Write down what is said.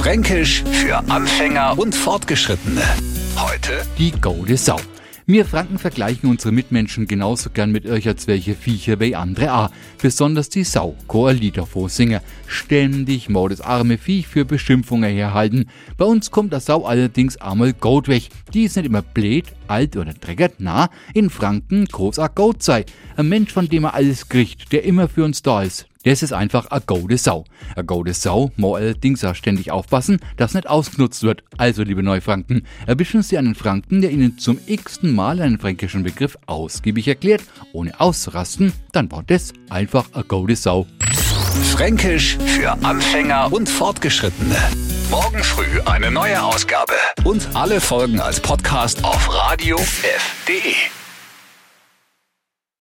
Fränkisch für Anfänger und Fortgeschrittene. Heute Die Gaude Sau. Wir Franken vergleichen unsere Mitmenschen genauso gern mit irgendwelche Viecher wie andere auch. Besonders die Sau, ein Lied davor singen. Ständig mau das arme Viech für Beschimpfungen herhalten. Bei uns kommt der Sau allerdings einmal gut weg. Die ist nicht immer blöd, alt oder dreckert, na, in Franken groß a Goat sei. Ein Mensch, von dem er alles kriegt, der immer für uns da ist. Das ist einfach a gode Sau. A gode Sau muss allerdings auch ständig aufpassen, dass nicht ausgenutzt wird. Also, liebe Neufranken, erwischen Sie einen Franken, der Ihnen zum x-ten Mal einen fränkischen Begriff ausgiebig erklärt, ohne auszurasten, dann war das einfach a gode Sau. Fränkisch für Anfänger und Fortgeschrittene. Morgen früh eine neue Ausgabe. Und alle Folgen als Podcast auf radiof.de.